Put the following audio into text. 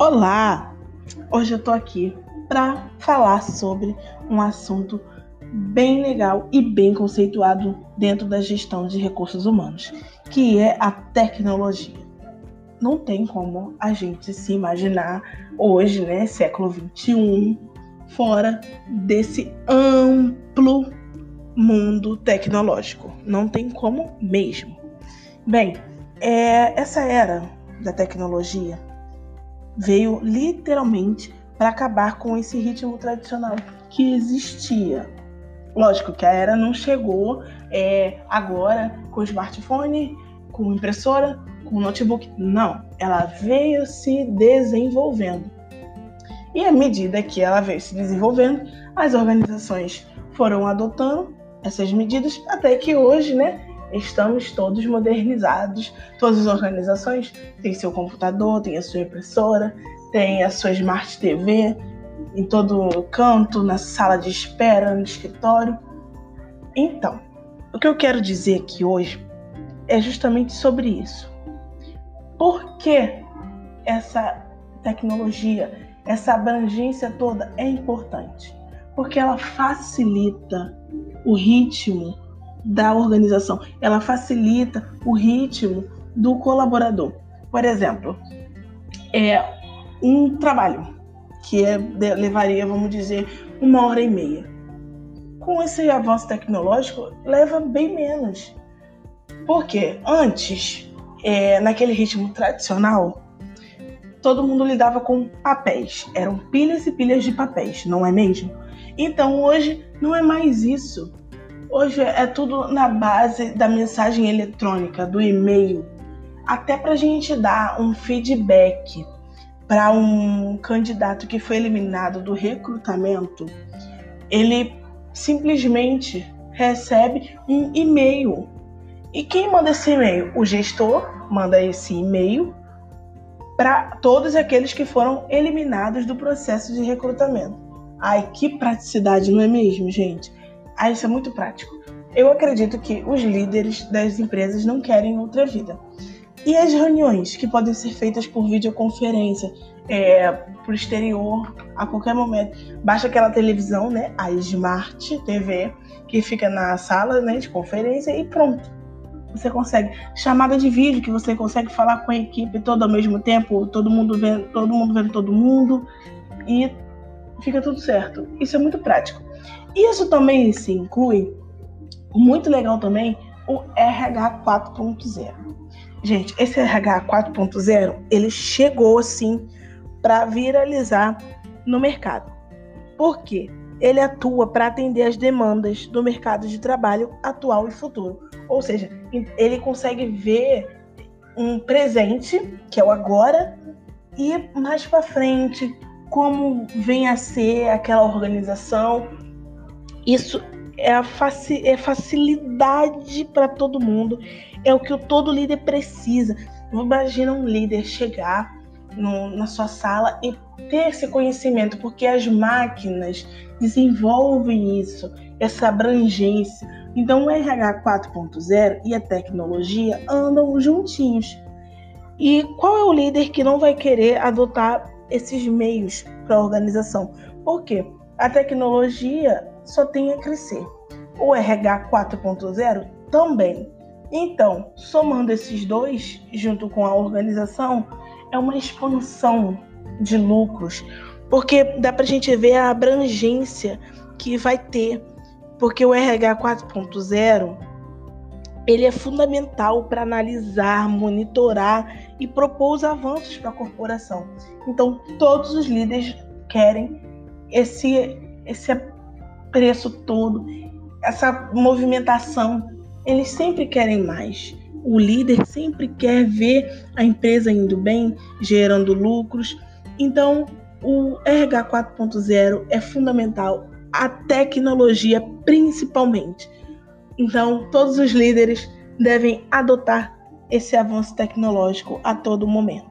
Olá! Hoje eu tô aqui para falar sobre um assunto bem legal e bem conceituado dentro da gestão de recursos humanos, que é a tecnologia. Não tem como a gente se imaginar hoje, né, século 21, fora desse amplo mundo tecnológico. Não tem como mesmo. Bem, é, essa era da tecnologia veio literalmente para acabar com esse ritmo tradicional que existia. Lógico que a era não chegou é, agora com smartphone, com impressora, com notebook. Não, ela veio se desenvolvendo. E à medida que ela veio se desenvolvendo, as organizações foram adotando essas medidas até que hoje, né, estamos todos modernizados. Todas as organizações têm seu computador, têm a sua impressora, têm a sua Smart TV em todo canto, na sala de espera, no escritório. Então, o que eu quero dizer aqui hoje é justamente sobre isso. Por que essa tecnologia, essa abrangência toda é importante? Porque ela facilita o ritmo da organização, ela facilita o ritmo do colaborador. Por exemplo, é um trabalho que é, levaria, vamos dizer, uma hora e meia. Com esse avanço tecnológico, leva bem menos. Porque antes, é, naquele ritmo tradicional, todo mundo lidava com papéis. Eram pilhas e pilhas de papéis, não é mesmo? Então hoje não é mais isso. Hoje é tudo na base da mensagem eletrônica, do e-mail. Até para a gente dar um feedback para um candidato que foi eliminado do recrutamento, ele simplesmente recebe um e-mail. E quem manda esse e-mail? O gestor manda esse e-mail para todos aqueles que foram eliminados do processo de recrutamento. Ai, que praticidade, não é mesmo, gente? Ah, isso é muito prático. Eu acredito que os líderes das empresas não querem outra vida. E as reuniões que podem ser feitas por videoconferência, é, por exterior, a qualquer momento. Baixa aquela televisão, né, a Smart TV, que fica na sala né, de conferência e pronto. Você consegue chamada de vídeo que você consegue falar com a equipe todo ao mesmo tempo, todo mundo vendo, todo mundo vendo todo mundo e fica tudo certo. Isso é muito prático. Isso também se inclui, muito legal também, o RH 4.0. Gente, esse RH 4.0, ele chegou assim para viralizar no mercado. Por quê? Ele atua para atender as demandas do mercado de trabalho atual e futuro. Ou seja, ele consegue ver um presente, que é o agora, e mais para frente, como vem a ser aquela organização isso é a faci é facilidade para todo mundo, é o que todo líder precisa. Imagina um líder chegar no, na sua sala e ter esse conhecimento, porque as máquinas desenvolvem isso, essa abrangência. Então, o RH 4.0 e a tecnologia andam juntinhos. E qual é o líder que não vai querer adotar esses meios para a organização? Por quê? A tecnologia só tem a crescer. O RH 4.0 também. Então, somando esses dois, junto com a organização, é uma expansão de lucros, porque dá para a gente ver a abrangência que vai ter, porque o RH 4.0 ele é fundamental para analisar, monitorar e propor os avanços para a corporação. Então, todos os líderes querem esse, esse preço todo, essa movimentação, eles sempre querem mais. O líder sempre quer ver a empresa indo bem, gerando lucros. Então, o RH 4.0 é fundamental, a tecnologia principalmente. Então, todos os líderes devem adotar esse avanço tecnológico a todo momento.